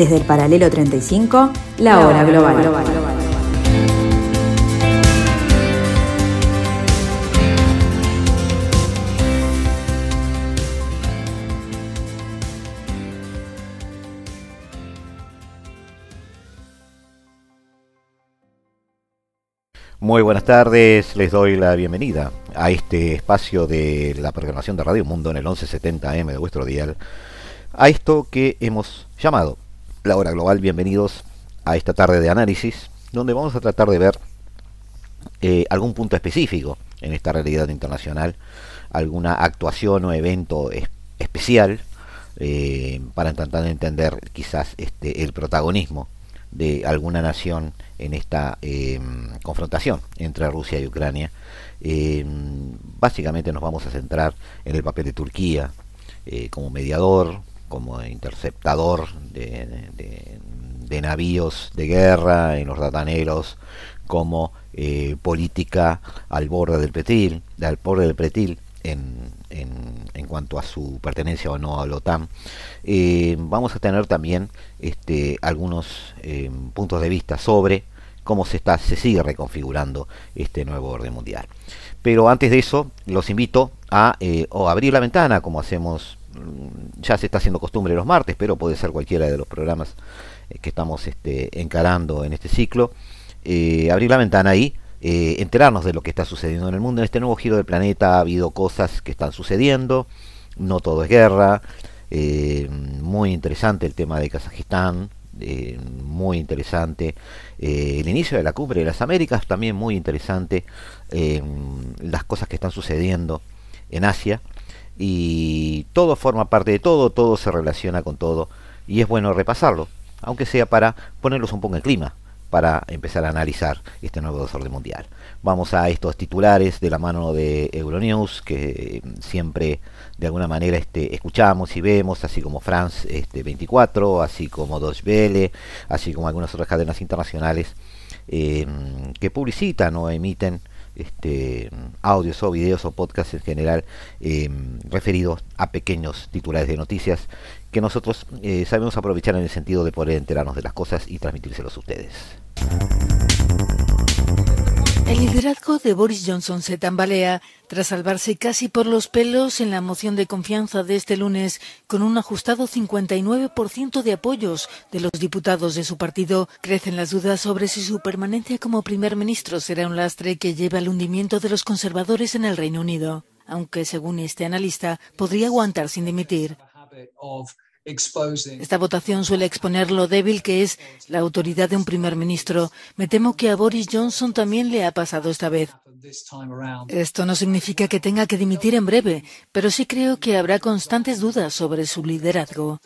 Desde el paralelo 35, la hora global. Muy buenas tardes, les doy la bienvenida a este espacio de la programación de Radio Mundo en el 1170M de vuestro dial, a esto que hemos llamado la hora global. Bienvenidos a esta tarde de análisis, donde vamos a tratar de ver eh, algún punto específico en esta realidad internacional, alguna actuación o evento especial eh, para intentar entender quizás este, el protagonismo de alguna nación en esta em, confrontación entre Rusia y Ucrania. Em, básicamente nos vamos a centrar en el papel de Turquía eh, como mediador, como interceptador de, navíos de guerra en los Dardanelos, como eh, política al borde del Pretil, al borde del Pretil en, en, cuanto a su pertenencia o no a la OTAN. Eh, vamos a tener también este, algunos eh, puntos de vista sobre cómo se, está, se sigue reconfigurando este nuevo orden mundial. Pero antes de eso, los invito a eh, abrir la ventana, como hacemos, ya se está haciendo costumbre los martes, pero puede ser cualquiera de los programas que estamos este, encarando en este ciclo. abrir la ventana ahí eh, enterarnos de lo que está sucediendo en el mundo. En este nuevo giro del planeta ha habido cosas que están sucediendo, no todo es guerra, eh, muy interesante el tema de Kazajistán, eh, muy interesante el inicio de la cumbre de las Américas, también muy interesante las cosas que están sucediendo en Asia y todo forma parte de todo, todo se relaciona con todo y es bueno repasarlo, aunque sea para ponerlos un poco en clima para empezar a analizar este nuevo desorden mundial. Vamos a estos titulares de la mano de Euronews, que siempre de alguna manera este, escuchamos y vemos, así como France este, 24, así como Deutsche Welle, así como algunas otras cadenas internacionales em, que publicitan o emiten este, audios o videos o podcasts en general em, referidos a pequeños titulares de noticias que nosotros eh, sabemos aprovechar en el sentido de poder enterarnos de las cosas y transmitírselos a ustedes. El liderazgo de Boris Johnson se tambalea tras salvarse casi por los pelos en la moción de confianza de este lunes, con un ajustado 59% de apoyos de los diputados de su partido. Crecen las dudas sobre si su permanencia como primer ministro será un lastre que lleve al hundimiento de los conservadores en el Reino Unido, aunque según este analista podría aguantar sin dimitir. Esta votación suele exponer lo débil que es la autoridad de un primer ministro. Me temo que a Boris Johnson también le ha pasado esta vez. Esto no significa que tenga que dimitir en breve, pero sí creo que habrá constantes dudas sobre su liderazgo.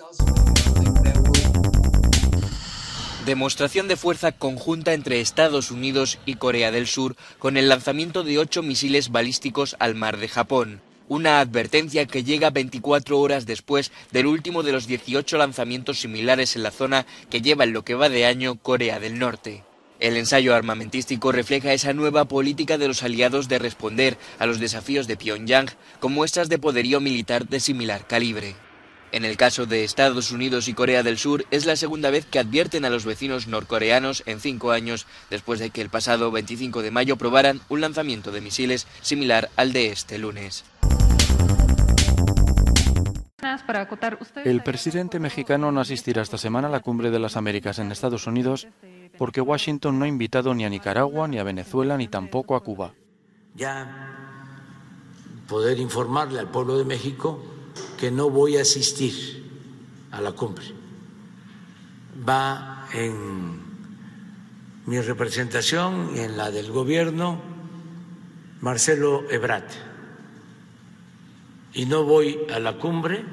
Demostración de fuerza conjunta entre Estados Unidos y Corea del Sur con el lanzamiento de ocho misiles balísticos al mar de Japón una advertencia que llega 24 horas después del último de los 18 lanzamientos similares en la zona que lleva en lo que va de año Corea del Norte. El ensayo armamentístico refleja esa nueva política de los aliados de responder a los desafíos de Pyongyang con muestras de poderío militar de similar calibre. En el caso de Estados Unidos y Corea del Sur, es la segunda vez que advierten a los vecinos norcoreanos en cinco años después de que el pasado 25 de mayo probaran un lanzamiento de misiles similar al de este lunes. El presidente mexicano no asistirá esta semana a la cumbre de las Américas en Estados Unidos porque Washington no ha invitado ni a Nicaragua, ni a Venezuela, ni tampoco a Cuba. Ya poder informarle al pueblo de México que no voy a asistir a la cumbre. Va en mi representación y en la del gobierno Marcelo Ebrat y no voy a la cumbre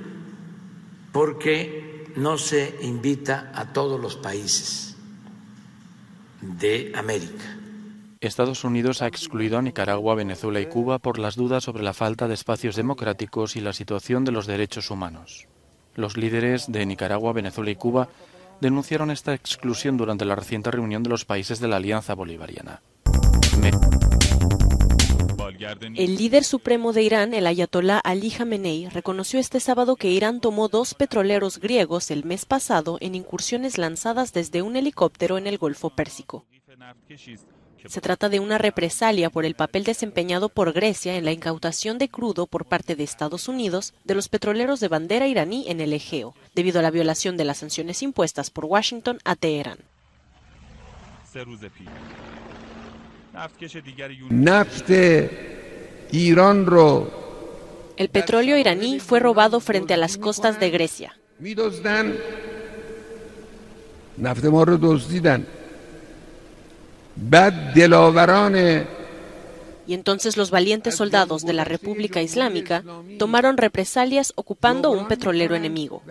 porque no se invita a todos los países de América. Estados Unidos ha excluido a Nicaragua, Venezuela y Cuba por las dudas sobre la falta de espacios democráticos y la situación de los derechos humanos. Los líderes de Nicaragua, Venezuela y Cuba denunciaron esta exclusión durante la reciente reunión de los países de la Alianza Bolivariana. El líder supremo de Irán, el ayatolá Ali Khamenei, reconoció este sábado que Irán tomó dos petroleros griegos el mes pasado en incursiones lanzadas desde un helicóptero en el Golfo Pérsico. Se trata de una represalia por el papel desempeñado por Grecia en la incautación de crudo por parte de Estados Unidos de los petroleros de bandera iraní en el Egeo, debido a la violación de las sanciones impuestas por Washington a Teherán. El petróleo iraní fue robado frente a las costas de Grecia. Y entonces los valientes soldados de la República Islámica tomaron represalias ocupando un petrolero enemigo.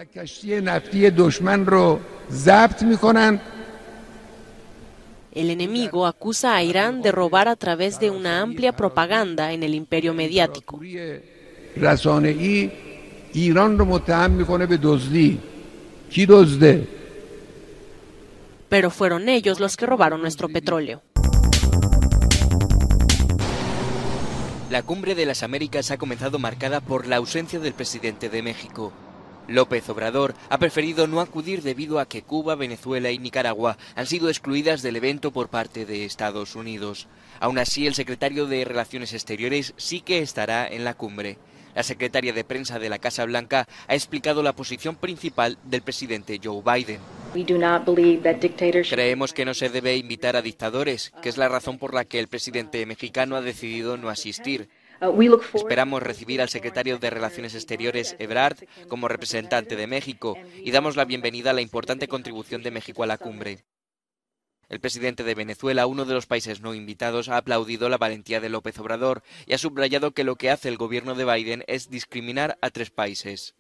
El enemigo acusa a Irán de robar a través de una amplia propaganda en el imperio mediático. Pero fueron ellos los que robaron nuestro petróleo. La cumbre de las Américas ha comenzado marcada por la ausencia del presidente de México. López Obrador ha preferido no acudir debido a que Cuba, Venezuela y Nicaragua han sido excluidas del evento por parte de Estados Unidos. Aún así, el secretario de Relaciones Exteriores sí que estará en la cumbre. La secretaria de prensa de la Casa Blanca ha explicado la posición principal del presidente Joe Biden. Creemos que no se debe invitar a dictadores, que es la razón por la que el presidente mexicano ha decidido no asistir. Esperamos recibir al secretario de Relaciones Exteriores, Ebrard, como representante de México y damos la bienvenida a la importante contribución de México a la cumbre. El presidente de Venezuela, uno de los países no invitados, ha aplaudido la valentía de López Obrador y ha subrayado que lo que hace el gobierno de Biden es discriminar a tres países.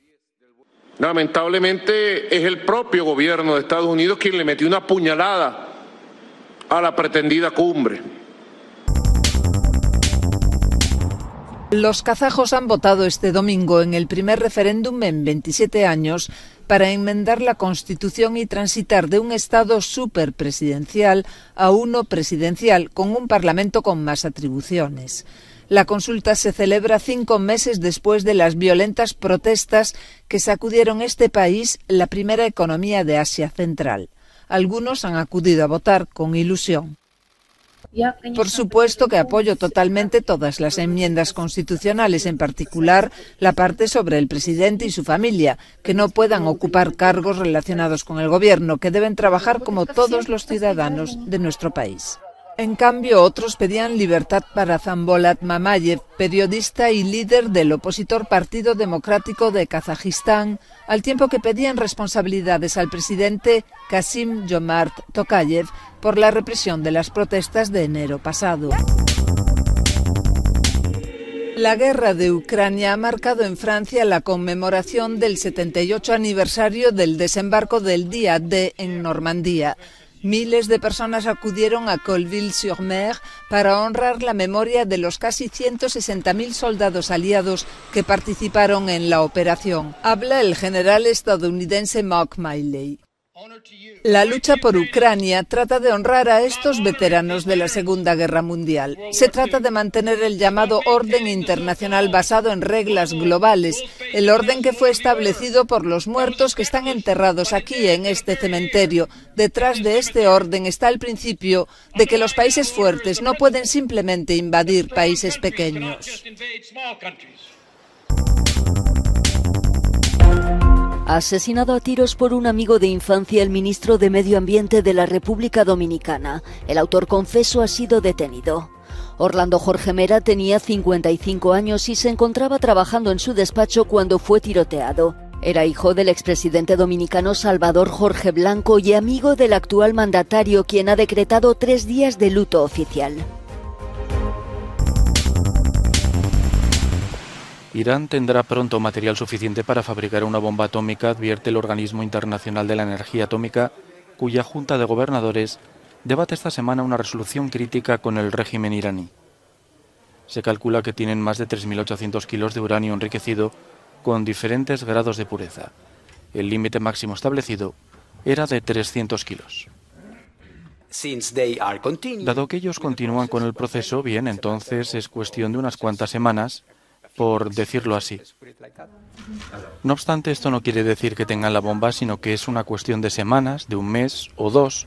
Lamentablemente es el propio gobierno de Estados Unidos quien le metió una puñalada a la pretendida cumbre. Los kazajos han votado este domingo en el primer referéndum en 27 años para enmendar la Constitución y transitar de un Estado superpresidencial a uno presidencial, con un Parlamento con más atribuciones. La consulta se celebra cinco meses después de las violentas protestas que sacudieron este país, la primera economía de Asia Central. Algunos han acudido a votar con ilusión. Por supuesto que apoyo totalmente todas las enmiendas constitucionales, en particular la parte sobre el presidente y su familia, que no puedan ocupar cargos relacionados con el gobierno, que deben trabajar como todos los ciudadanos de nuestro país. En cambio, otros pedían libertad para Zambolat Mamayev, periodista y líder del opositor Partido Democrático de Kazajistán, al tiempo que pedían responsabilidades al presidente Kasim Jomart Tokayev por la represión de las protestas de enero pasado. La guerra de Ucrania ha marcado en Francia la conmemoración del 78 aniversario del desembarco del día D en Normandía. Miles de personas acudieron a Colville-sur-Mer para honrar la memoria de los casi 160.000 soldados aliados que participaron en la operación. Habla el general estadounidense Mark Miley. La lucha por Ucrania trata de honrar a estos veteranos de la Segunda Guerra Mundial. Se trata de mantener el llamado orden internacional basado en reglas globales, el orden que fue establecido por los muertos que están enterrados aquí en este cementerio. Detrás de este orden está el principio de que los países fuertes no pueden simplemente invadir países pequeños. Asesinado a tiros por un amigo de infancia el ministro de Medio Ambiente de la República Dominicana. El autor confeso ha sido detenido. Orlando Jorge Mera tenía 55 años y se encontraba trabajando en su despacho cuando fue tiroteado. Era hijo del expresidente dominicano Salvador Jorge Blanco y amigo del actual mandatario quien ha decretado tres días de luto oficial. Irán tendrá pronto material suficiente para fabricar una bomba atómica, advierte el Organismo Internacional de la Energía Atómica, cuya Junta de Gobernadores debate esta semana una resolución crítica con el régimen iraní. Se calcula que tienen más de 3.800 kilos de uranio enriquecido con diferentes grados de pureza. El límite máximo establecido era de 300 kilos. Dado que ellos continúan con el proceso, bien, entonces es cuestión de unas cuantas semanas, por decirlo así. No obstante, esto no quiere decir que tengan la bomba, sino que es una cuestión de semanas, de un mes o dos,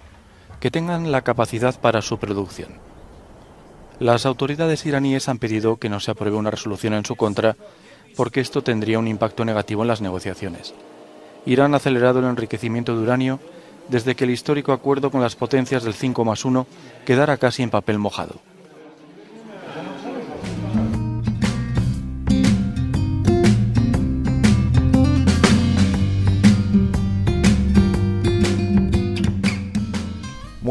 que tengan la capacidad para su producción. Las autoridades iraníes han pedido que no se apruebe una resolución en su contra porque esto tendría un impacto negativo en las negociaciones. Irán ha acelerado el enriquecimiento de uranio desde que el histórico acuerdo con las potencias del 5 más 1 quedara casi en papel mojado.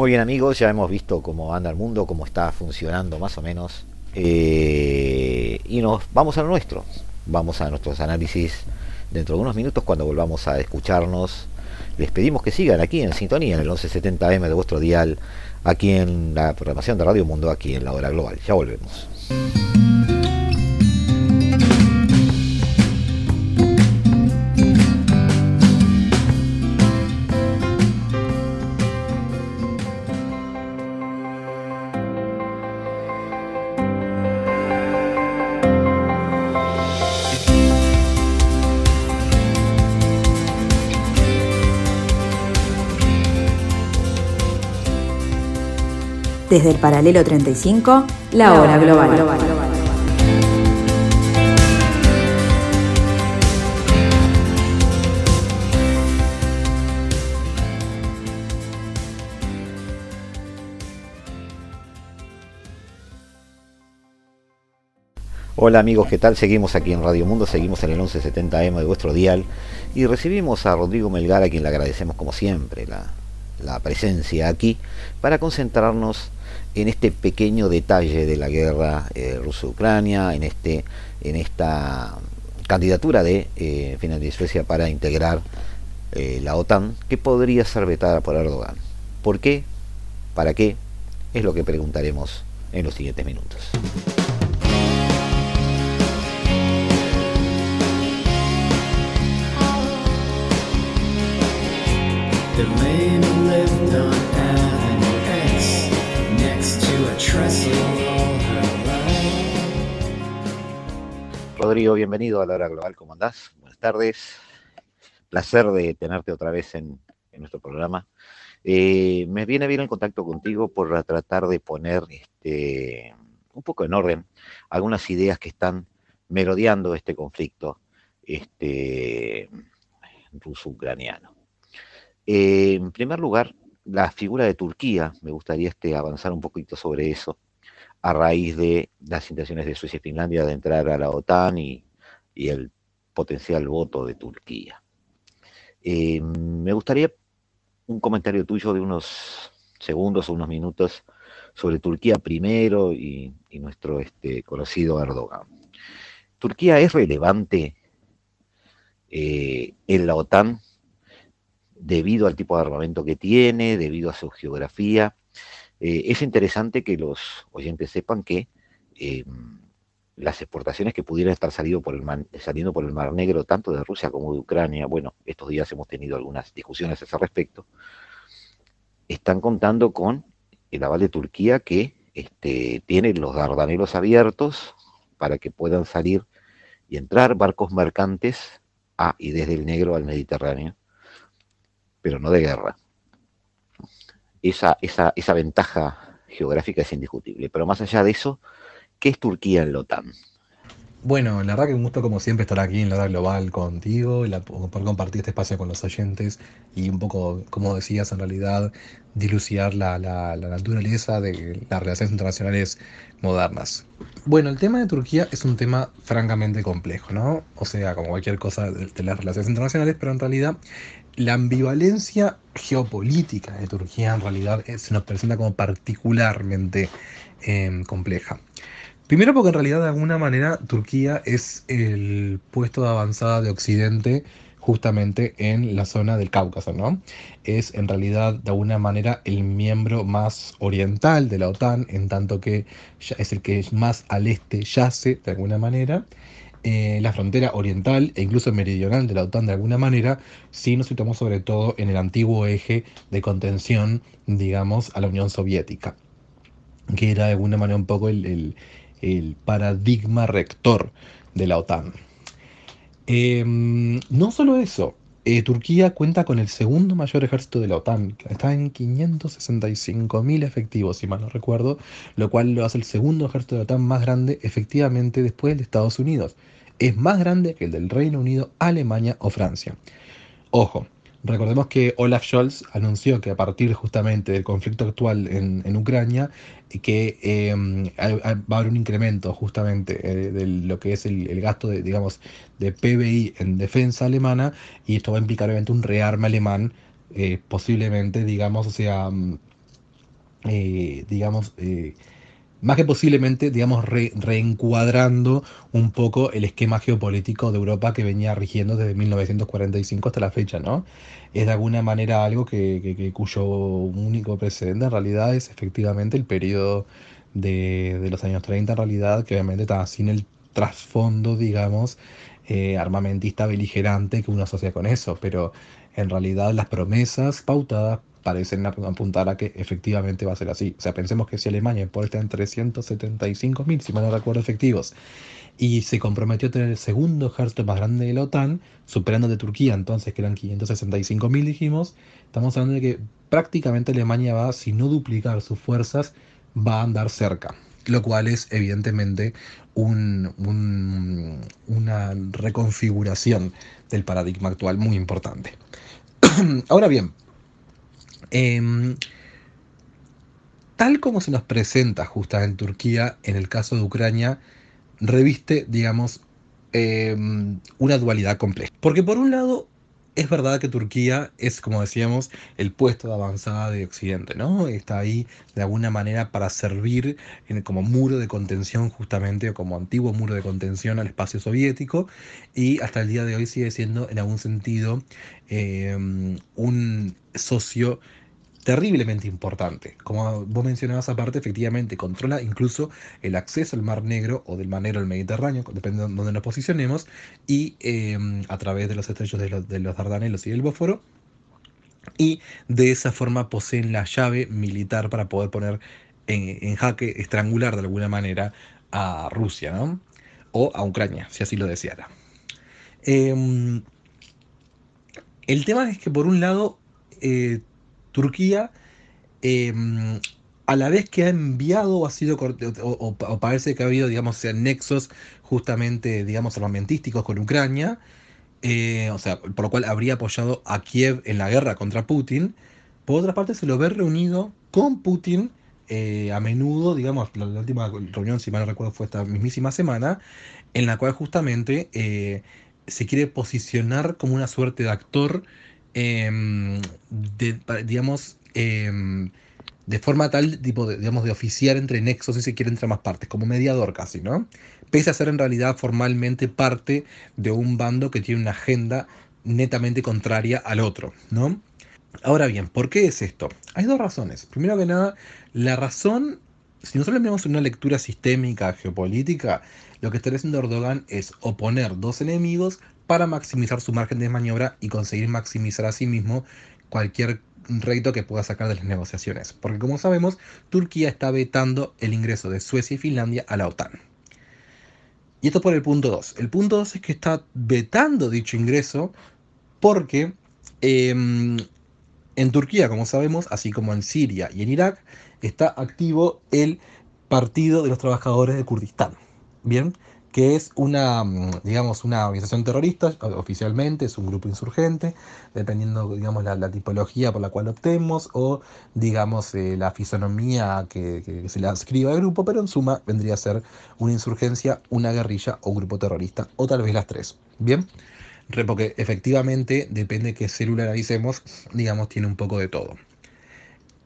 Muy bien amigos, ya hemos visto cómo anda el mundo, cómo está funcionando más o menos. Eh, y nos vamos a lo nuestro. Vamos a nuestros análisis dentro de unos minutos cuando volvamos a escucharnos. Les pedimos que sigan aquí en sintonía en el 1170M de vuestro dial, aquí en la programación de Radio Mundo, aquí en la hora global. Ya volvemos. Desde el paralelo 35, la hora global. Hola amigos, ¿qué tal? Seguimos aquí en Radio Mundo, seguimos en el 1170M de vuestro dial y recibimos a Rodrigo Melgar, a quien le agradecemos como siempre la, la presencia aquí, para concentrarnos en este pequeño detalle de la guerra eh, ruso-ucrania, en, este, en esta candidatura de eh, de Suecia para integrar eh, la OTAN, que podría ser vetada por Erdogan. ¿Por qué? ¿Para qué? Es lo que preguntaremos en los siguientes minutos. Rodrigo, bienvenido a la hora global, ¿cómo andás? Buenas tardes. Placer de tenerte otra vez en, nuestro programa. Eh, me viene bien el contacto contigo por tratar de poner este, un poco en orden algunas ideas que están merodeando este conflicto este, ruso-ucraniano. Eh, en primer lugar, la figura de Turquía, me gustaría este, avanzar un poquito sobre eso a raíz de las intenciones de Suecia y Finlandia de entrar a la OTAN y, el potencial voto de Turquía. Eh, me gustaría un comentario tuyo de unos segundos o unos minutos sobre Turquía primero y, nuestro este, conocido Erdogan. ¿Turquía es relevante eh, en la OTAN debido al tipo de armamento que tiene, debido a su geografía? Eh, es interesante que los oyentes sepan que em, las exportaciones que pudieran estar saliendo por, el saliendo por el Mar Negro, tanto de Rusia como de Ucrania, bueno, estos días hemos tenido algunas discusiones a ese respecto, están contando con el aval de Turquía que este, tiene los dardanelos abiertos para que puedan salir y entrar barcos mercantes a y desde el Negro al Mediterráneo, pero no de guerra esa, esa, esa ventaja geográfica es indiscutible. Pero más allá de eso, ¿qué es Turquía en la OTAN? Bueno, la verdad que un gusto como siempre estar aquí en la hora global contigo, la, por compartir este espacio con los oyentes y un poco, como decías, en realidad dilucidar la, la, la, naturaleza de las relaciones internacionales modernas. Bueno, el tema de Turquía es un tema francamente complejo, ¿no? O sea, como cualquier cosa de las relaciones internacionales, pero en realidad la ambivalencia geopolítica de Turquía en realidad se nos presenta como particularmente em, compleja. Primero porque en realidad de alguna manera Turquía es el puesto de avanzada de Occidente justamente en la zona del Cáucaso, ¿no? Es en realidad de alguna manera el miembro más oriental de la OTAN, en tanto que es el que más al este yace de alguna manera, eh, la frontera oriental e incluso meridional de la OTAN de alguna manera, si nos situamos sobre todo en el antiguo eje de contención, digamos, a la Unión Soviética, que era de alguna manera un poco el, paradigma rector de la OTAN. Em, no solo eso, eh, Turquía cuenta con el segundo mayor ejército de la OTAN, está en 565.000 efectivos, si mal no recuerdo, lo cual lo hace el segundo ejército de la OTAN más grande efectivamente después de Estados Unidos. Es más grande que el del Reino Unido, Alemania o Francia. Ojo, Recordemos que Olaf Scholz anunció que a partir justamente del conflicto actual en, Ucrania, que em, va a haber un incremento justamente eh, de lo que es el, gasto de, digamos, de PBI en defensa alemana, y esto va a implicar obviamente un rearme alemán, eh, posiblemente, digamos, o sea, mm, eh, digamos, más que posiblemente, digamos, reencuadrando un poco el esquema geopolítico de Europa que venía rigiendo desde 1945 hasta la fecha, ¿no? Es de alguna manera algo que, cuyo único precedente en realidad es efectivamente el periodo de, los años 30, en realidad, que obviamente está sin el trasfondo, digamos, eh, armamentista beligerante que uno asocia con eso, pero en realidad las promesas pautadas parecen apuntar a que efectivamente va a ser así. O sea, pensemos que si Alemania por estar en 375.000, si mal no recuerdo, efectivos, y se comprometió a tener el segundo ejército más grande de la OTAN, superando de Turquía entonces, que eran 565.000, dijimos, estamos hablando de que prácticamente Alemania va, si no duplicar sus fuerzas, va a andar cerca. Lo cual es evidentemente un, una reconfiguración del paradigma actual muy importante. Ahora bien, Em, tal como se nos presenta justamente en Turquía, en el caso de Ucrania, reviste, digamos, em, una dualidad compleja. Porque por un lado, es verdad que Turquía es, como decíamos, el puesto de avanzada de Occidente, ¿no? Está ahí de alguna manera para servir como muro de contención justamente, o como antiguo muro de contención al espacio soviético, y hasta el día de hoy sigue siendo en algún sentido em, un socio terriblemente importante. Como vos mencionabas aparte, efectivamente controla incluso el acceso al Mar Negro o del Mar Negro al Mediterráneo, depende de dónde nos posicionemos, y em, a través de los estrechos de los, Dardanelos y del Bósforo. Y de esa forma poseen la llave militar para poder poner en, jaque, estrangular de alguna manera a Rusia, ¿no? O a Ucrania, si así lo deseara. Em, el tema es que por un lado eh, Turquía, em, a la vez que ha enviado o ha sido, o, parece que ha habido, digamos, nexos justamente, digamos, armamentísticos con Ucrania, eh, o sea, por lo cual habría apoyado a Kiev en la guerra contra Putin, por otra parte se lo ve reunido con Putin eh, a menudo, digamos, la, última reunión, si mal no recuerdo, fue esta mismísima semana, en la cual justamente eh, se quiere posicionar como una suerte de actor Em, de, digamos, em, de forma tal, tipo, de, digamos, de oficiar entre nexos, si se quiere, entre más partes, como mediador casi, ¿no? Pese a ser en realidad formalmente parte de un bando que tiene una agenda netamente contraria al otro, ¿no? Ahora bien, ¿por qué es esto? Hay dos razones. Primero que nada, la razón, si nosotros vemos una lectura sistémica, geopolítica, lo que está haciendo Erdogan es oponer dos enemigos para maximizar su margen de maniobra y conseguir maximizar a sí mismo cualquier rédito que pueda sacar de las negociaciones. Porque como sabemos, Turquía está vetando el ingreso de Suecia y Finlandia a la OTAN. Y esto por el punto 2. El punto 2 es que está vetando dicho ingreso porque em, en Turquía, como sabemos, así como en Siria y en Irak, está activo el Partido de los Trabajadores de Kurdistán. Bien, que es una, mm, digamos, una organización terrorista, oficialmente es un grupo insurgente, dependiendo, digamos, la, tipología por la cual optemos o, digamos, eh, la fisonomía que, se le ascriba al grupo, pero en suma vendría a ser una insurgencia, una guerrilla o grupo terrorista, o tal vez las tres. Bien, porque efectivamente, depende de qué célula analicemos, digamos, tiene un poco de todo.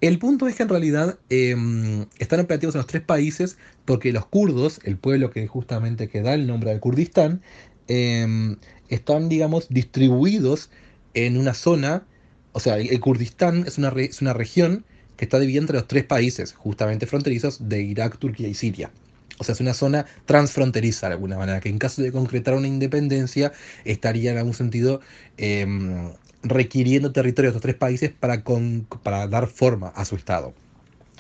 El punto es que en realidad em, están operativos en los tres países porque los kurdos, el pueblo que justamente que da el nombre de Kurdistán, em, están, digamos, distribuidos en una zona, o sea, el, Kurdistán es una, es una región que está dividida entre los tres países, justamente fronterizos de Irak, Turquía y Siria. O sea, es una zona transfronteriza de alguna manera, que en caso de concretar una independencia estaría en algún sentido em, requiriendo territorio de estos tres países para, para dar forma a su Estado.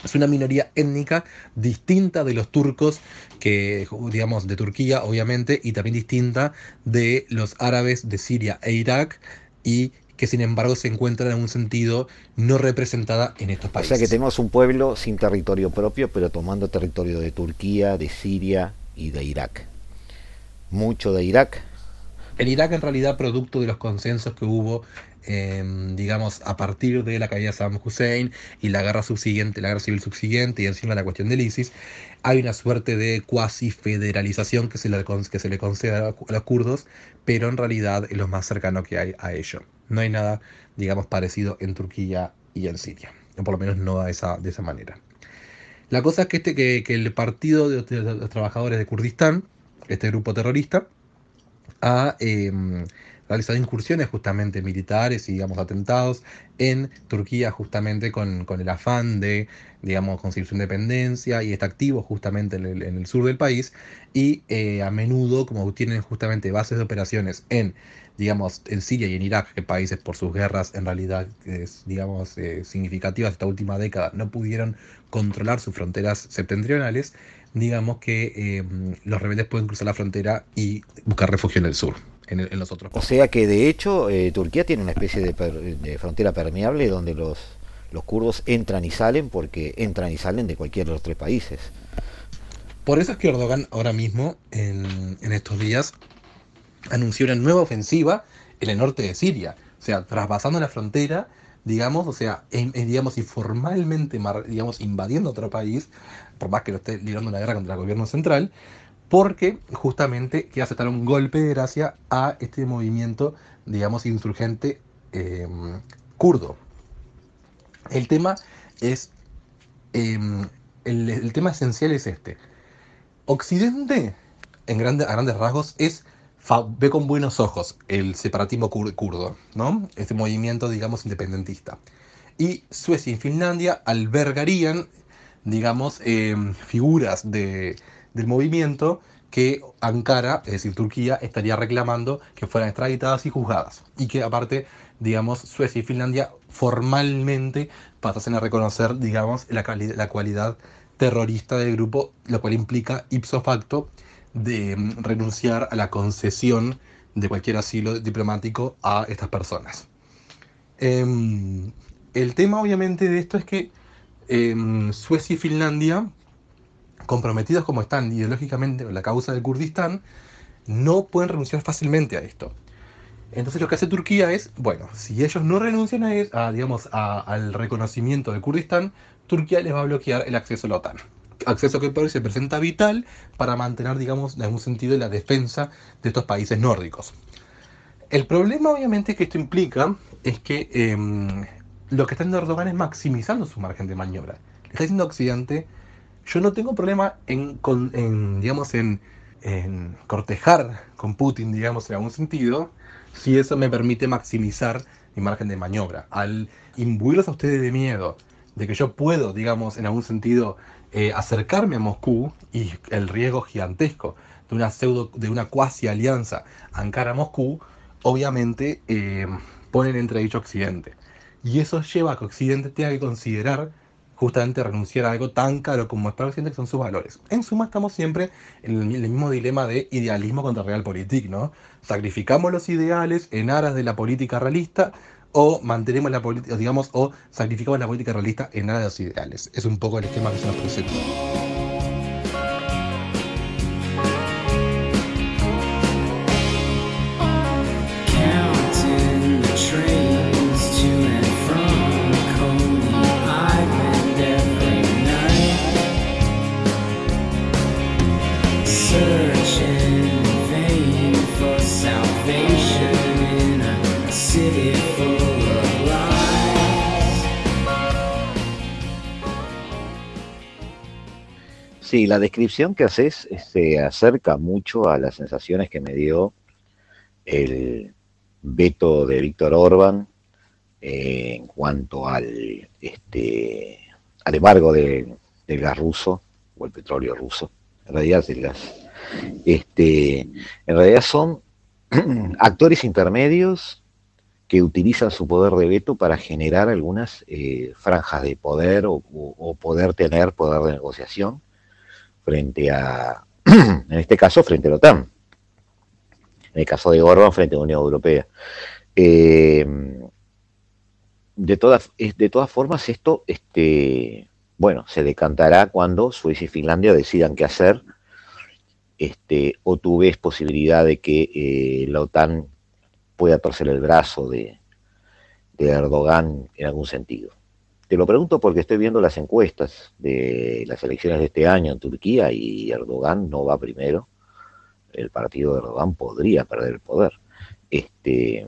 Es una minoría étnica distinta de los turcos, que, digamos, de Turquía, obviamente, y también distinta de los árabes de Siria e Irak, y que sin embargo se encuentra en un sentido no representada en estos países. O sea que tenemos un pueblo sin territorio propio, pero tomando territorio de Turquía, de Siria y de Irak. Mucho de Irak. El Irak en realidad producto de los consensos que hubo Em, digamos, a partir de la caída de Saddam Hussein y la guerra subsiguiente, la guerra civil subsiguiente y encima la cuestión del ISIS, hay una suerte de cuasi federalización que se le, que se le concede a los kurdos, pero en realidad es lo más cercano que hay a ello. No hay nada, digamos, parecido en Turquía y en Siria, o por lo menos no de esa, de esa manera. La cosa es que, este, que, el Partido de, los Trabajadores de Kurdistán, este grupo terrorista, ha em, realizado incursiones justamente militares y digamos atentados en Turquía justamente con, el afán de digamos conseguir su independencia y está activo justamente en el, sur del país y eh, a menudo como tienen justamente bases de operaciones en digamos en Siria y en Irak que países por sus guerras en realidad es, digamos eh, significativas esta última década no pudieron controlar sus fronteras septentrionales digamos que eh, los rebeldes pueden cruzar la frontera y buscar refugio en el sur en, los otros. O sea que de hecho eh, Turquía tiene una especie de, frontera permeable donde los, los kurdos entran y salen porque entran y salen de cualquiera de los tres países. Por eso es que Erdogan ahora mismo, en, estos días, anunció una nueva ofensiva en el norte de Siria. O sea, traspasando la frontera, digamos, o sea, digamos, informalmente, digamos, invadiendo otro país, por más que lo esté librando una guerra contra el gobierno central, porque justamente quiere aceptar un golpe de gracia a este movimiento, digamos, insurgente em, kurdo. El tema es, em, el, tema esencial es este. Occidente, en a grandes rasgos, es ve con buenos ojos el separatismo kurdo, ¿no? Este movimiento, digamos, independentista. Y Suecia y Finlandia albergarían, digamos, em, figuras de, del movimiento que Ankara, es decir, Turquía, estaría reclamando que fueran extraditadas y juzgadas. Y que aparte, digamos, Suecia y Finlandia formalmente pasasen a reconocer, digamos, la, cualidad terrorista del grupo, lo cual implica ipso facto de mm, renunciar a la concesión de cualquier asilo diplomático a estas personas. Em, el tema obviamente de esto es que em, Suecia y Finlandia comprometidos como están ideológicamente con la causa del Kurdistán, no pueden renunciar fácilmente a esto. Entonces lo que hace Turquía es, bueno, si ellos no renuncian a, digamos, al reconocimiento del Kurdistán, Turquía les va a bloquear el acceso a la OTAN. Acceso que se presenta vital para mantener, digamos, en algún sentido la defensa de estos países nórdicos. El problema, obviamente, que esto implica es que em, lo que está haciendo Erdogan es maximizando su margen de maniobra. Está diciendo a Occidente, yo no tengo problema en, digamos, en, cortejar con Putin, digamos, en algún sentido, si eso me permite maximizar mi margen de maniobra. Al imbuirlos a ustedes de miedo, de que yo puedo, digamos, en algún sentido, eh, acercarme a Moscú y el riesgo gigantesco de una pseudo, de una cuasi alianza Ankara-Moscú, obviamente eh, ponen entre dicho Occidente. Y eso lleva a que Occidente tenga que considerar justamente renunciar a algo tan caro como es para que son sus valores. En suma, estamos siempre en el, mismo dilema de idealismo contra realpolitik, ¿no? Sacrificamos los ideales en aras de la política realista o mantenemos la política, digamos, o sacrificamos la política realista en aras de los ideales. Es un poco el esquema que se nos presenta. La descripción que haces se acerca mucho a las sensaciones que me dio el veto de Víctor Orban eh, en cuanto al, este, al embargo del gas ruso o el petróleo ruso. en realidad gas. Este, en realidad son actores intermedios que utilizan su poder de veto para generar algunas eh, franjas de poder o, poder tener poder de negociación frente a, en este caso, frente a la OTAN. En el caso de Orban, frente a la Unión Europea. Eh, de, todas, de todas formas, esto, este, bueno, se decantará cuando Suecia y Finlandia decidan qué hacer, este, o tú ves posibilidad de que eh, la OTAN pueda torcer el brazo de, Erdogan en algún sentido. Te lo pregunto porque estoy viendo las encuestas de las elecciones de este año en Turquía y Erdogan no va primero. El partido de Erdogan podría perder el poder. Este,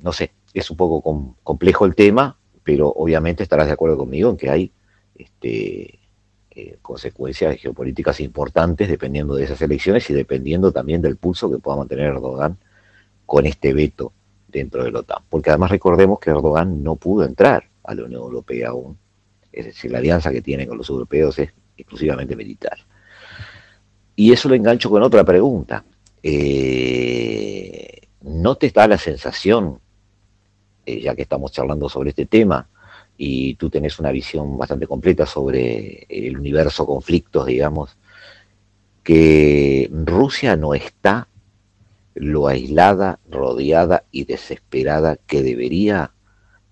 no sé, es un poco complejo el tema, pero obviamente estarás de acuerdo conmigo en que hay este, eh, consecuencias geopolíticas importantes dependiendo de esas elecciones y dependiendo también del pulso que pueda mantener Erdogan con este veto dentro de la OTAN. Porque además recordemos que Erdogan no pudo entrar a la Unión Europea aún. Es decir, la alianza que tiene con los europeos es exclusivamente militar. Y eso lo engancho con otra pregunta. Eh, ¿No te da la sensación, eh, ya que estamos charlando sobre este tema, y tú tenés una visión bastante completa sobre el universo conflictos, digamos, que Rusia no está lo aislada, rodeada y desesperada que debería,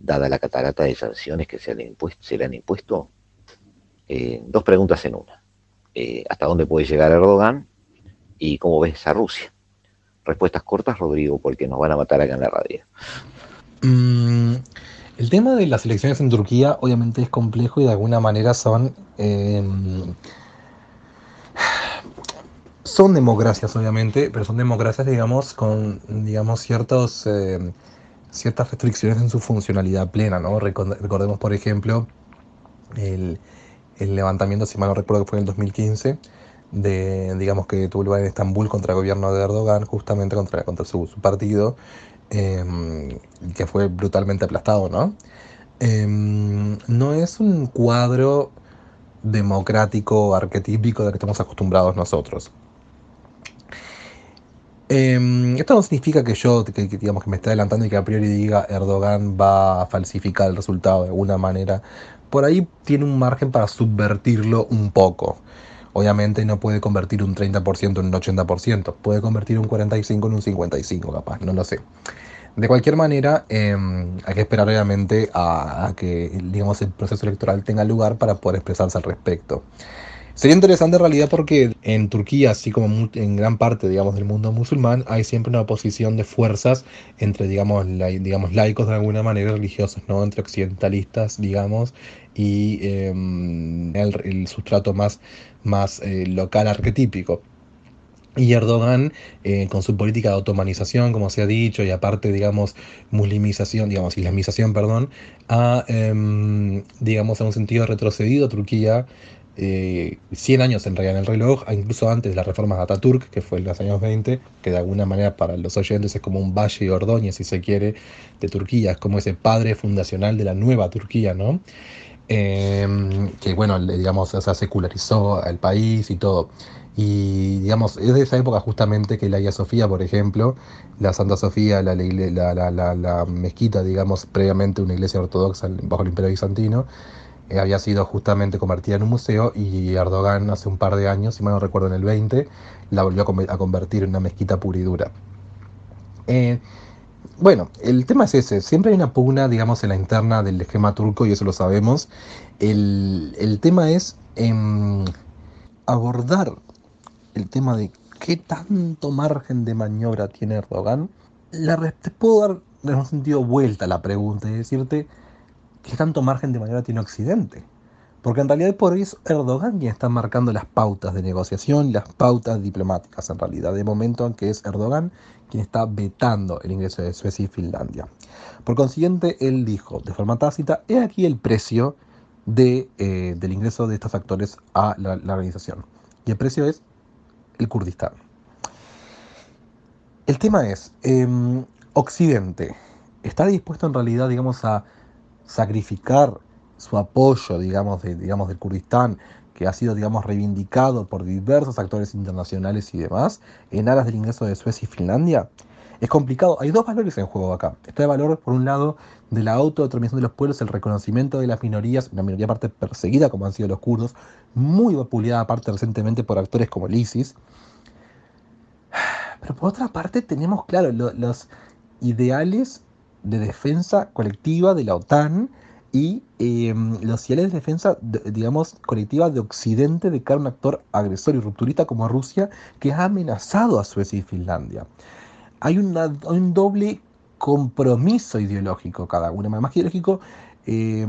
dada la catarata de sanciones que se le, impuesto, se han impuesto? Eh, dos preguntas en una. Eh, ¿Hasta dónde puede llegar Erdogan? ¿Y cómo ves a Rusia? Respuestas cortas, Rodrigo, porque nos van a matar acá en la radio. Mm, el tema de las elecciones en Turquía obviamente es complejo y de alguna manera son... Em, son democracias, obviamente, pero son democracias, digamos, con, digamos, ciertos, eh, ciertas restricciones en su funcionalidad plena, ¿no? Recordemos, por ejemplo, el, levantamiento, si mal no recuerdo que fue en el 2015, de, digamos, que tuvo lugar en Estambul contra el gobierno de Erdogan, justamente contra, contra su, partido, em, que fue brutalmente aplastado, ¿no? Em, no es un cuadro democrático arquetípico de que estamos acostumbrados nosotros. Em, esto no significa que yo, que, digamos, que me esté adelantando y que a priori diga Erdogan va a falsificar el resultado de alguna manera. Por ahí tiene un margen para subvertirlo un poco. Obviamente no puede convertir un 30% en un 80%, puede convertir un 45% en un 55% capaz, no lo sé. De cualquier manera, em, hay que esperar obviamente a, a, que digamos, el proceso electoral tenga lugar para poder expresarse al respecto. Sería interesante en realidad porque en Turquía, así como en gran parte, digamos, del mundo musulmán, hay siempre una oposición de fuerzas entre, digamos, digamos laicos de alguna manera religiosos, ¿no? Entre occidentalistas, digamos, y em, el, sustrato más, más eh, local arquetípico. Y Erdogan, eh, con su política de otomanización, como se ha dicho, y aparte, digamos, muslimización, digamos, islamización, perdón, ha, em, digamos, en un sentido retrocedido a Turquía eh, 100 años en realidad en el reloj, incluso antes de la reforma de Ataturk, que fue en los años 20, que de alguna manera para los oyentes es como un valle y Ordóñez, si se quiere, de Turquía, es como ese padre fundacional de la nueva Turquía, ¿no? Em, que bueno, digamos, se secularizó el país y todo. Y digamos, es de esa época justamente que la Hagia Sofía, por ejemplo, la Santa Sofía, la, la, la, mezquita, digamos, previamente una iglesia ortodoxa bajo el Imperio Bizantino, eh, había sido justamente convertida en un museo y Erdogan hace un par de años, si mal no recuerdo en el 20, la volvió a, convertir en una mezquita pura y dura. Eh, bueno, el tema es ese, siempre hay una pugna, digamos, en la interna del esquema turco y eso lo sabemos. El, tema es em, abordar el tema de qué tanto margen de maniobra tiene Erdogan. La, puedo dar en un sentido vuelta la pregunta y decirte, ¿qué tanto margen de maniobra tiene Occidente? Porque en realidad por eso Erdogan quien está marcando las pautas de negociación las pautas diplomáticas en realidad, de momento en que es Erdogan quien está vetando el ingreso de Suecia y Finlandia. Por consiguiente, él dijo de forma tácita, he aquí el precio de, eh, del ingreso de estos actores a la, organización. Y el precio es el Kurdistán. El tema es, em, Occidente, ¿está dispuesto en realidad, digamos, a sacrificar su apoyo, digamos, digamos del Kurdistán, que ha sido, digamos, reivindicado por diversos actores internacionales y demás, en aras del ingreso de Suecia y Finlandia, es complicado. Hay dos valores en juego acá. Está el valor, por un lado, de la autodeterminación de los pueblos, el reconocimiento de las minorías, una minoría aparte perseguida como han sido los kurdos, muy vapuleada aparte recientemente por actores como el ISIS. Pero por otra parte tenemos, claro, los ideales de defensa colectiva de la OTAN y em, los ideales de defensa, digamos, colectiva de Occidente de cara a un actor agresor y rupturista como Rusia que ha amenazado a Suecia y Finlandia. Hay, un doble compromiso ideológico cada uno, más ideológico, eh,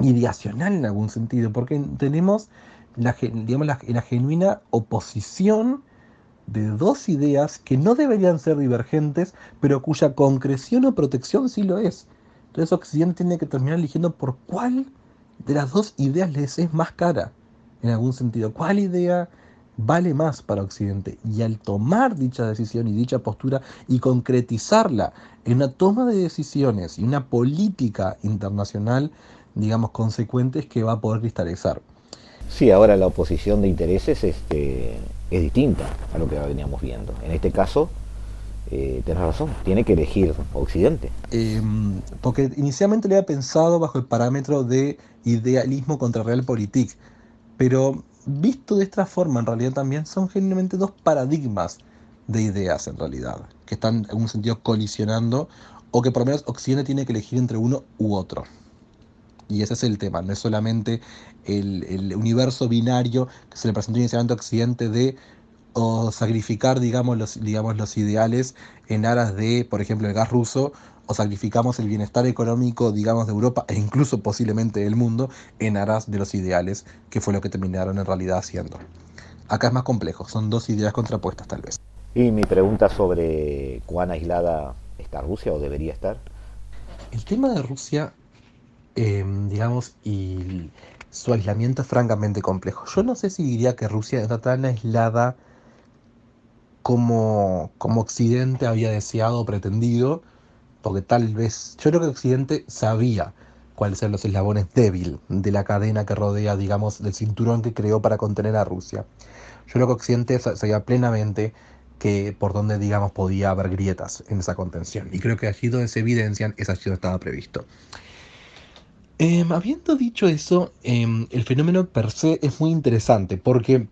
ideacional en algún sentido, porque tenemos la, digamos, la genuina oposición de dos ideas que no deberían ser divergentes, pero cuya concreción o protección sí lo es. Entonces Occidente tiene que terminar eligiendo por cuál de las dos ideas les es más cara, en algún sentido. ¿Cuál idea vale más para Occidente. Y al tomar dicha decisión y dicha postura y concretizarla en una toma de decisiones y una política internacional, digamos, consecuentes que va a poder cristalizar. Sí, ahora la oposición de intereses este, es distinta a lo que veníamos viendo. En este caso, eh, tienes razón, tiene que elegir Occidente. Em, porque inicialmente le había pensado bajo el parámetro de idealismo contra realpolitik, pero visto de esta forma, en realidad también son genuinamente dos paradigmas de ideas, en realidad, que están en algún sentido colisionando, o que por lo menos Occidente tiene que elegir entre uno u otro. Y ese es el tema, no es solamente el, universo binario que se le presentó inicialmente a Occidente de o sacrificar, digamos los, digamos, los ideales en aras de, por ejemplo, el gas ruso, o sacrificamos el bienestar económico, digamos, de Europa e incluso posiblemente del mundo en aras de los ideales, que fue lo que terminaron en realidad haciendo. Acá es más complejo, son dos ideas contrapuestas tal vez. Y mi pregunta sobre cuán aislada está Rusia o debería estar. El tema de Rusia, em, digamos, y su aislamiento es francamente complejo. Yo no sé si diría que Rusia está tan aislada como, como Occidente había deseado o pretendido, porque tal vez, yo creo que Occidente sabía cuáles eran los eslabones débiles de la cadena que rodea, digamos, del cinturón que creó para contener a Rusia. Yo creo que Occidente sabía plenamente que por donde, digamos, podía haber grietas en esa contención. Y creo que allí donde se evidencian, es allí donde estaba previsto. Em, habiendo dicho eso, em, el fenómeno per se es muy interesante porque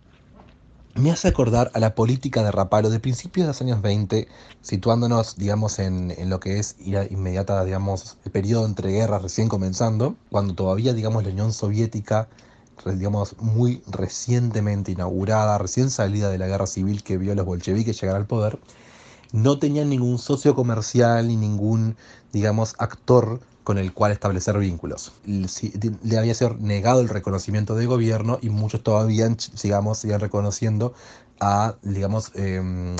me hace acordar a la política de Rapalo de principios de los años 20, situándonos, digamos, en, lo que es inmediata, digamos, el periodo entre guerras recién comenzando, cuando todavía, digamos, la Unión Soviética, digamos, muy recientemente inaugurada, recién salida de la guerra civil que vio a los bolcheviques llegar al poder, no tenía ningún socio comercial ni ningún, digamos, actor con el cual establecer vínculos. Le había sido negado el reconocimiento de gobierno y muchos todavía, digamos, siguen reconociendo a, digamos, em,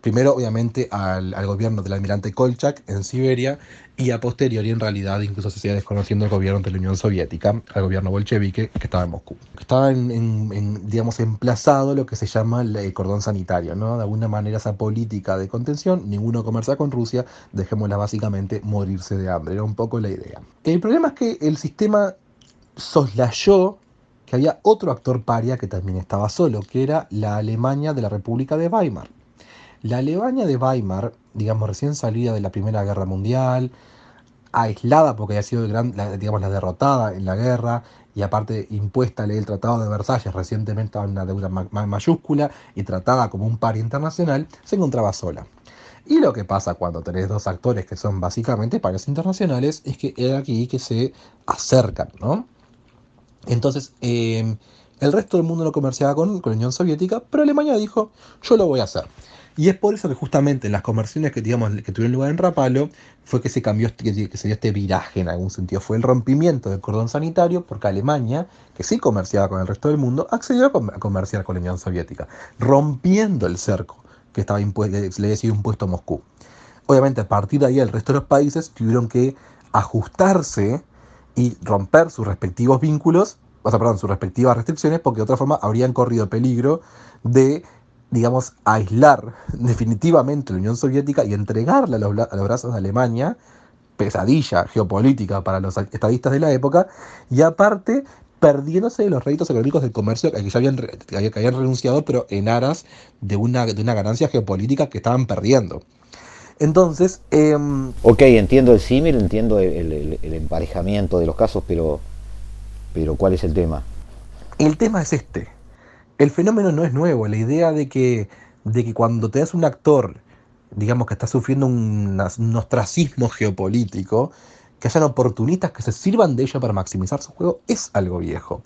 primero obviamente al, gobierno del almirante Kolchak en Siberia y a posteriori en realidad incluso se sigue desconociendo el gobierno de la Unión Soviética, al gobierno bolchevique que estaba en Moscú. Estaba en, digamos, emplazado lo que se llama el cordón sanitario, ¿no? De alguna manera esa política de contención, ninguno comercia con Rusia, dejémosla básicamente morirse de hambre, era un poco la idea. El problema es que el sistema soslayó que había otro actor paria que también estaba solo, que era la Alemania de la República de Weimar. La Alemania de Weimar, digamos, recién salida de la Primera Guerra Mundial, aislada porque había sido la, digamos, la derrotada en la guerra y aparte impuesta el Tratado de Versalles recientemente una deuda mayúscula y tratada como un par internacional, se encontraba sola. Y lo que pasa cuando tenés dos actores que son básicamente pares internacionales es que es aquí que se acercan, ¿no? Entonces, em, el resto del mundo no comerciaba con, con la Unión Soviética, pero Alemania dijo, yo lo voy a hacer. Y es por eso que justamente en las conversiones que, digamos, que tuvieron lugar en Rapalo fue que se cambió, este, que, se dio este viraje en algún sentido. Fue el rompimiento del cordón sanitario porque Alemania, que sí comerciaba con el resto del mundo, accedió a, comerciar con la Unión Soviética, rompiendo el cerco que estaba impuesto, le había sido impuesto a Moscú. Obviamente a partir de ahí el resto de los países tuvieron que ajustarse y romper sus respectivos vínculos, o sea, perdón, sus respectivas restricciones, porque de otra forma habrían corrido peligro de digamos, aislar definitivamente la Unión Soviética y entregarla a los, brazos de Alemania, pesadilla geopolítica para los estadistas de la época, y aparte perdiéndose de los réditos económicos del comercio que ya habían, que habían renunciado, pero en aras de una, de una ganancia geopolítica que estaban perdiendo. Entonces... Em, ok, entiendo el símil, entiendo el, emparejamiento de los casos, pero, pero ¿cuál es el tema? El tema es este. El fenómeno no es nuevo. La idea de que, de que cuando te das un actor, digamos que está sufriendo un, ostracismo geopolítico, que hayan oportunistas que se sirvan de ello para maximizar su juego, es algo viejo.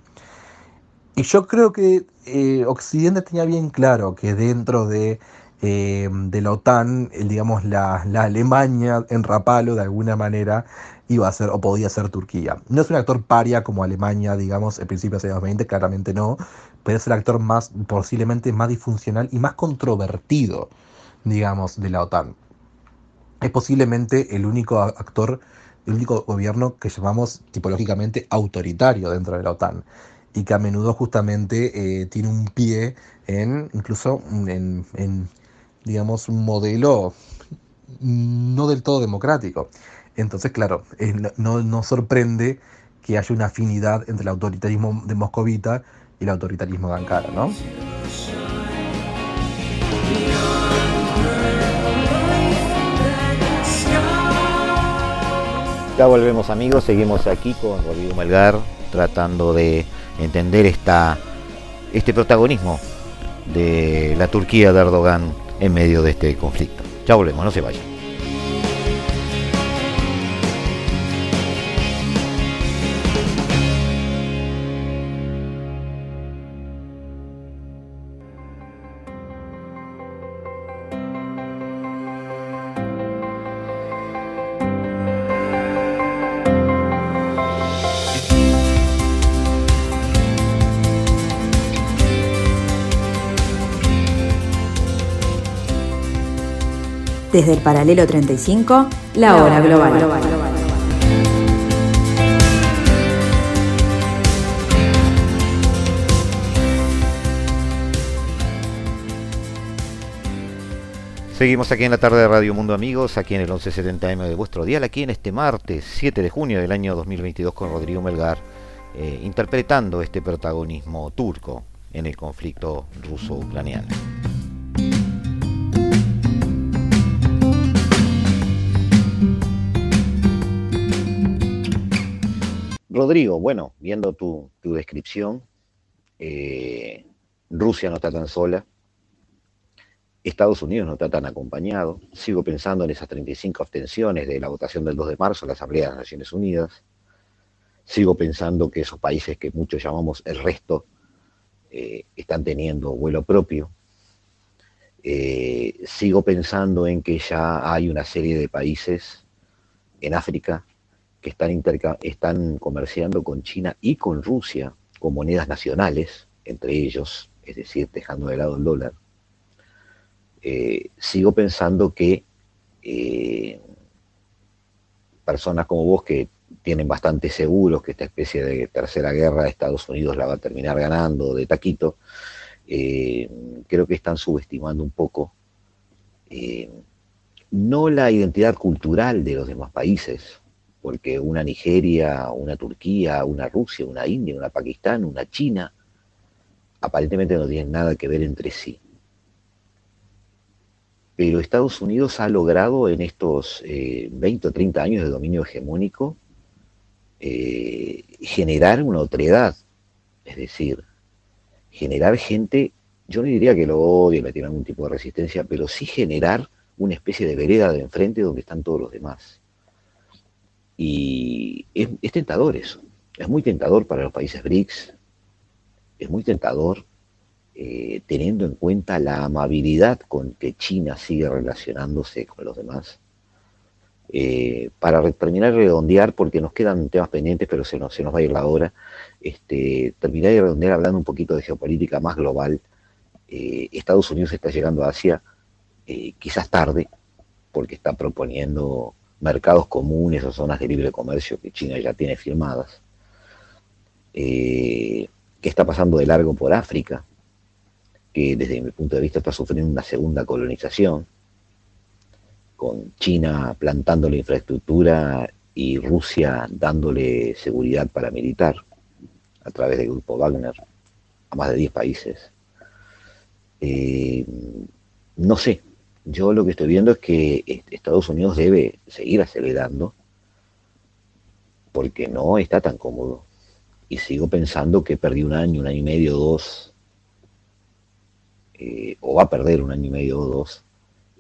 Y yo creo que eh, Occidente tenía bien claro que dentro de eh, la OTAN, digamos, la, Alemania en rapalo de alguna manera iba a ser o podía ser Turquía. No es un actor paria como Alemania, digamos, en principio de los 20, claramente no, pero es el actor más, posiblemente más disfuncional y más controvertido, digamos, de la OTAN. Es posiblemente el único actor, el único gobierno que llamamos tipológicamente autoritario dentro de la OTAN y que a menudo justamente eh, tiene un pie en, incluso en digamos, un modelo no del todo democrático. Entonces, claro, eh, no, no sorprende que haya una afinidad entre el autoritarismo de Moscovita y el autoritarismo de Ankara, ¿no? Ya volvemos amigos, seguimos aquí con Rodrigo Melgar tratando de entender esta, este protagonismo de la Turquía de Erdogan en medio de este conflicto. Ya volvemos, no se vayan. Desde el paralelo 35, la hora global. Seguimos aquí en la tarde de Radio Mundo Amigos, aquí en el 1170M de vuestro dial, aquí en este martes 7 de junio del año 2022 con Rodrigo Melgar, eh, interpretando este protagonismo turco en el conflicto ruso-ucraniano. Rodrigo, bueno, viendo tu, descripción, eh, Rusia no está tan sola, Estados Unidos no está tan acompañado, sigo pensando en esas 35 abstenciones de la votación del 2 de marzo en la Asamblea de las Naciones Unidas, sigo pensando que esos países que muchos llamamos el resto eh, están teniendo vuelo propio, eh, sigo pensando en que ya hay una serie de países en África que están, están comerciando con China y con Rusia con monedas nacionales, entre ellos, es decir, dejando de lado el dólar, eh, sigo pensando que eh, personas como vos que tienen bastante seguros que esta especie de tercera guerra de Estados Unidos la va a terminar ganando de taquito, eh, creo que están subestimando un poco no la identidad cultural de los demás países, porque una Nigeria, una Turquía, una Rusia, una India, una Pakistán, una China, aparentemente no tienen nada que ver entre sí. Pero Estados Unidos ha logrado en estos 20 eh, o 30 años de dominio hegemónico eh, generar una otredad, es decir, generar gente, yo no diría que lo odie, le tiene algún tipo de resistencia, pero sí generar una especie de vereda de enfrente donde están todos los demás. Y es, tentador eso, es muy tentador para los países BRICS, es muy tentador eh, teniendo en cuenta la amabilidad con que China sigue relacionándose con los demás. Eh, para terminar de redondear, porque nos quedan temas pendientes, pero se nos, va a ir la hora, este, terminar de redondear hablando un poquito de geopolítica más global. Eh, Estados Unidos está llegando a Asia quizás tarde, porque está proponiendo mercados comunes o zonas de libre comercio que China ya tiene firmadas. Eh, ¿Qué está pasando de largo por África? Que desde mi punto de vista está sufriendo una segunda colonización, con China plantando la infraestructura y Rusia dándole seguridad paramilitar a través del grupo Wagner a más de 10 países. Eh, no sé, yo lo que estoy viendo es que Estados Unidos debe seguir acelerando porque no está tan cómodo. Y sigo pensando que perdí un año, un año y medio, dos, eh, o va a perder un año y medio o dos,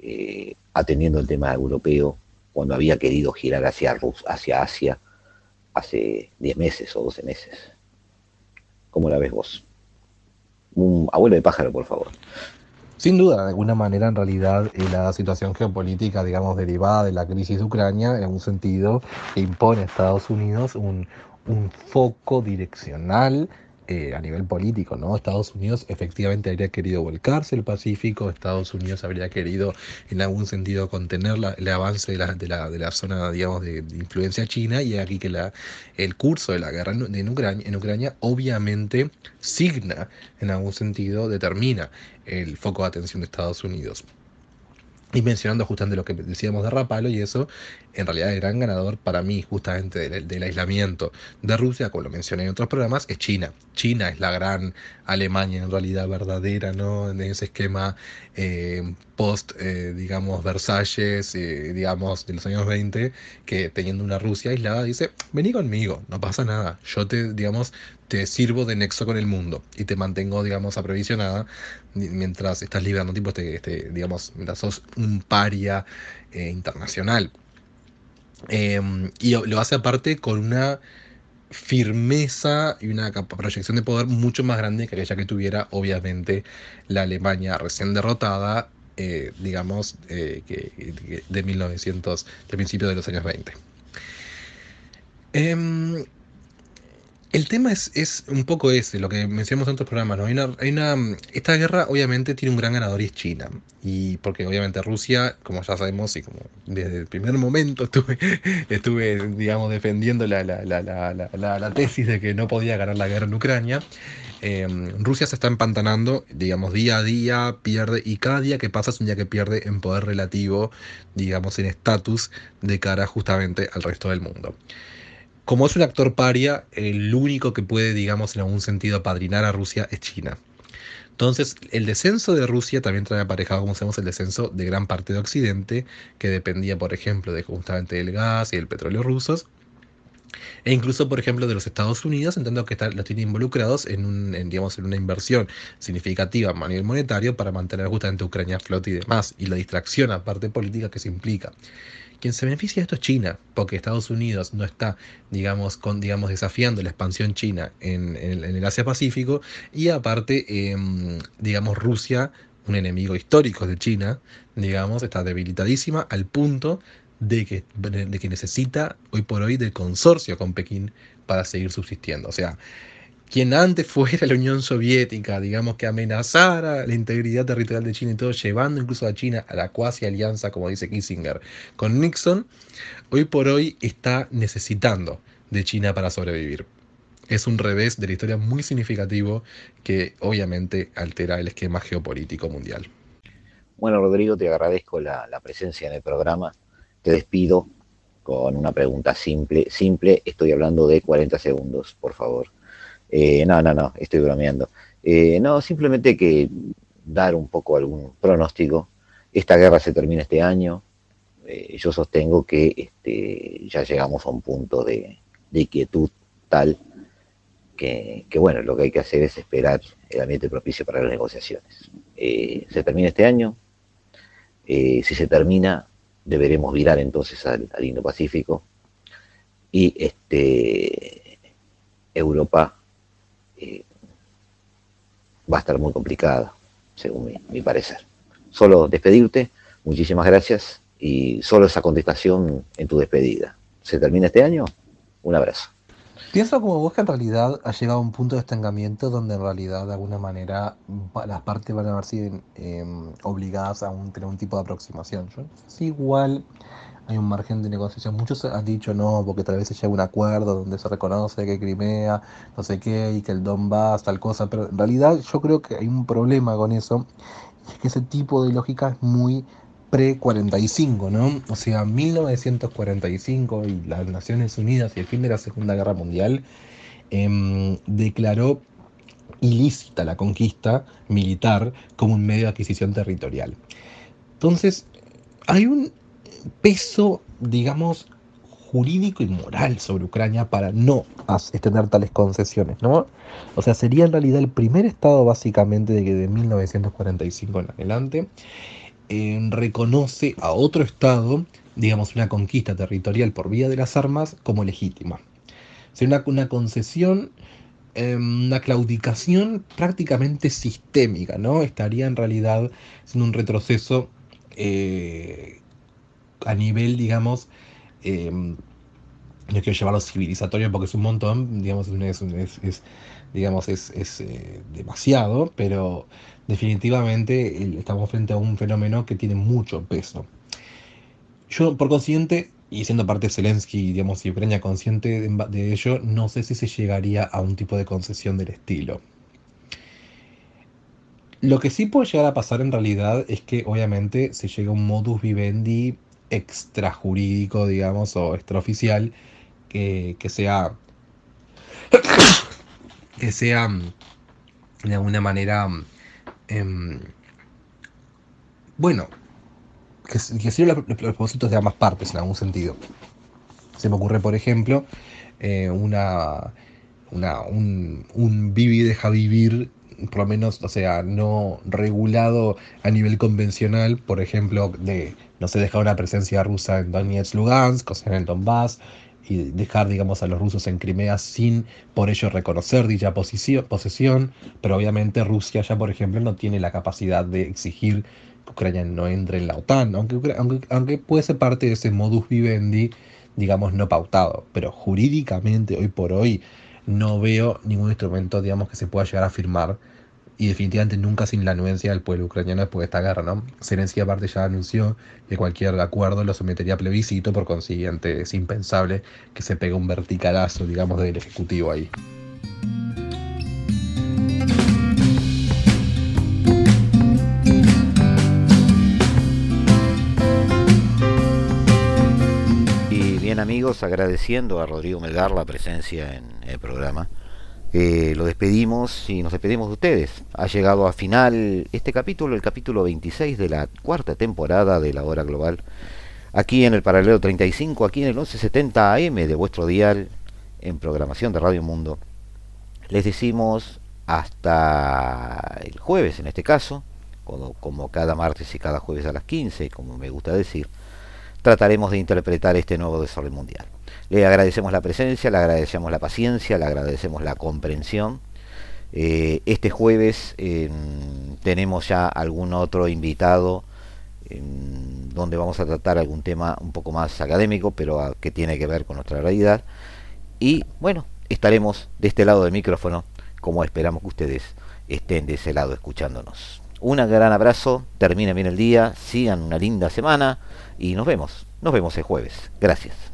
eh, atendiendo el tema europeo, cuando había querido girar hacia, hacia Asia hace 10 meses o 12 meses. ¿Cómo la ves vos? Un abuelo de pájaro, por favor. Sin duda, de alguna manera, en realidad, eh, la situación geopolítica, digamos, derivada de la crisis de Ucrania, en un sentido, impone a Estados Unidos un, un foco direccional eh, a nivel político, ¿no? Estados Unidos efectivamente habría querido volcarse el Pacífico, Estados Unidos habría querido en algún sentido contener el avance de la, de la, de la zona, digamos, de, influencia china y aquí que la, el curso de la guerra en, Ucrania, en Ucrania obviamente signa, en algún sentido, determina el foco de atención de Estados Unidos. Y mencionando justamente lo que decíamos de Rapalo y eso, en realidad el gran ganador para mí justamente del, aislamiento de Rusia, como lo mencioné en otros programas, es China. China es la gran Alemania en realidad verdadera, ¿no? En ese esquema eh, post, eh, digamos, Versalles, eh, digamos, de los años 20, que teniendo una Rusia aislada dice, vení conmigo, no pasa nada, yo te, digamos, te sirvo de nexo con el mundo y te mantengo, digamos, aprovisionada mientras estás liberando, tipo, este, este, digamos, mientras sos un paria eh, internacional. Em, y lo hace aparte con una firmeza y una proyección de poder mucho más grande que aquella que tuviera, obviamente, la Alemania recién derrotada, eh, digamos, eh, que, de 1900, de principios de los años 20. El tema es, es un poco ese, lo que mencionamos en otros programas, ¿no? Hay una, esta guerra obviamente tiene un gran ganador y es China. Y porque obviamente Rusia, como ya sabemos, y como desde el primer momento estuve, estuve digamos, defendiendo la, la, la, la, tesis de que no podía ganar la guerra en Ucrania, em, Rusia se está empantanando, digamos, día a día, pierde, y cada día que pasa es un día que pierde en poder relativo, digamos, en estatus de cara justamente al resto del mundo como es un actor paria, el único que puede, digamos, en algún sentido apadrinar a Rusia es China. Entonces, el descenso de Rusia también trae aparejado, como sabemos, el descenso de gran parte de Occidente, que dependía, por ejemplo, de justamente del gas y el petróleo rusos, e incluso, por ejemplo, de los Estados Unidos, entiendo que los tiene involucrados en una inversión significativa a nivel monetario para mantener justamente Ucrania a flote y demás, y la distracción, aparte política, que se implica. Quien se beneficia de esto es China, porque Estados Unidos no está, digamos, con, digamos desafiando la expansión china en, el Asia-Pacífico, y aparte, em, digamos, Rusia, un enemigo histórico de China, digamos, está debilitadísima al punto de que, de que necesita hoy por hoy del consorcio con Pekín para seguir subsistiendo. O sea, quien antes fuera la Unión Soviética, digamos que amenazara la integridad territorial de China y todo, llevando incluso a China a la cuasi alianza, como dice Kissinger, con Nixon, hoy por hoy está necesitando de China para sobrevivir. Es un revés de la historia muy significativo que obviamente altera el esquema geopolítico mundial. Bueno, Rodrigo, te agradezco la, la presencia en el programa. Te despido con una pregunta simple. Simple, estoy hablando de 40 segundos, por favor. Eh, no, no, no, estoy bromeando. Eh, no, simplemente que dar un poco algún pronóstico. Esta guerra se termina este año. Eh, yo sostengo que este, ya llegamos a un punto de, quietud tal que, bueno, lo que hay que hacer es esperar el ambiente propicio para las negociaciones. se termina este año. si se termina, deberemos virar entonces al, al Indo-Pacífico. Y este, Europa eh, va a estar muy complicada, según mi, parecer. Solo despedirte, muchísimas gracias y solo esa contestación en tu despedida. ¿Se termina este año? Un abrazo. Pienso como vos que en realidad ha llegado a un punto de estancamiento donde en realidad de alguna manera las partes van a verse em, obligadas a un, tener un tipo de aproximación. Yo igual hay un margen de negociación. Muchos han dicho no, porque tal vez se llega a un acuerdo donde se reconoce que Crimea, no sé qué, y que el Donbass, tal cosa, pero en realidad yo creo que hay un problema con eso, es que ese tipo de lógica es muy pre-45, ¿no? O sea, 1945 y las Naciones Unidas y el fin de la Segunda Guerra Mundial em, declaró ilícita la conquista militar como un medio de adquisición territorial. Entonces, hay un peso, digamos, jurídico y moral sobre Ucrania para no extender tales concesiones, ¿no? O sea, sería en realidad el primer estado básicamente de que de 1945 en adelante eh, reconoce a otro estado, digamos, una conquista territorial por vía de las armas como legítima. Sería una, una concesión Em, una claudicación prácticamente sistémica, ¿no? Estaría en realidad siendo un retroceso eh, a nivel, digamos, em, no quiero llevarlo civilizatorio porque es un montón, digamos, es, digamos, es, eh, demasiado, pero definitivamente estamos frente a un fenómeno que tiene mucho peso. Yo, por consiguiente, y siendo parte de Zelensky, digamos, y Ucrania consciente de, ello, no sé si se llegaría a un tipo de concesión del estilo. Lo que sí puede llegar a pasar en realidad es que obviamente se llega a un modus vivendi extrajurídico, digamos, o extraoficial, que, que sea. que sea de alguna manera. Em, bueno, que, que sirven los, propósitos de ambas partes en algún sentido. Se me ocurre, por ejemplo, eh, una, una, un, un vivi deja vivir, por lo menos, o sea, no regulado a nivel convencional, por ejemplo, de, no sé, dejar una presencia rusa en Donetsk, Lugansk, o sea, en Donbass, y dejar, digamos, a los rusos en Crimea sin por ello reconocer dicha posesión, pero obviamente Rusia ya, por ejemplo, no tiene la capacidad de exigir Ucrania no entre en la OTAN, aunque, aunque, aunque puede ser parte de ese modus vivendi, digamos, no pautado, pero jurídicamente hoy por hoy no veo ningún instrumento, digamos, que se pueda llegar a firmar y definitivamente nunca sin la anuencia del pueblo ucraniano después de esta guerra, ¿no? Zelensky aparte ya anunció que cualquier acuerdo lo sometería a plebiscito, por consiguiente es impensable que se pegue un verticalazo, digamos, del Ejecutivo ahí. amigos, agradeciendo a Rodrigo Melgar la presencia en el programa. Eh, lo despedimos y nos despedimos de ustedes. Ha llegado a final este capítulo, el capítulo 26 de la cuarta temporada de la Hora Global. Aquí en el paralelo 35, aquí en el 1170 AM de vuestro dial, en programación de Radio Mundo. Les decimos hasta el jueves en este caso, como, como cada martes y cada jueves a las 15, como me gusta decir trataremos de interpretar este nuevo desorden mundial. Le agradecemos la presencia, le agradecemos la paciencia, le agradecemos la comprensión. Eh, este jueves em, tenemos ya algún otro invitado em, donde vamos a tratar algún tema un poco más académico, pero que tiene que ver con nuestra realidad. Y bueno, estaremos de este lado del micrófono, como esperamos que ustedes estén de ese lado escuchándonos. Un gran abrazo, terminen bien el día, sigan una linda semana y nos vemos, nos vemos el jueves. Gracias.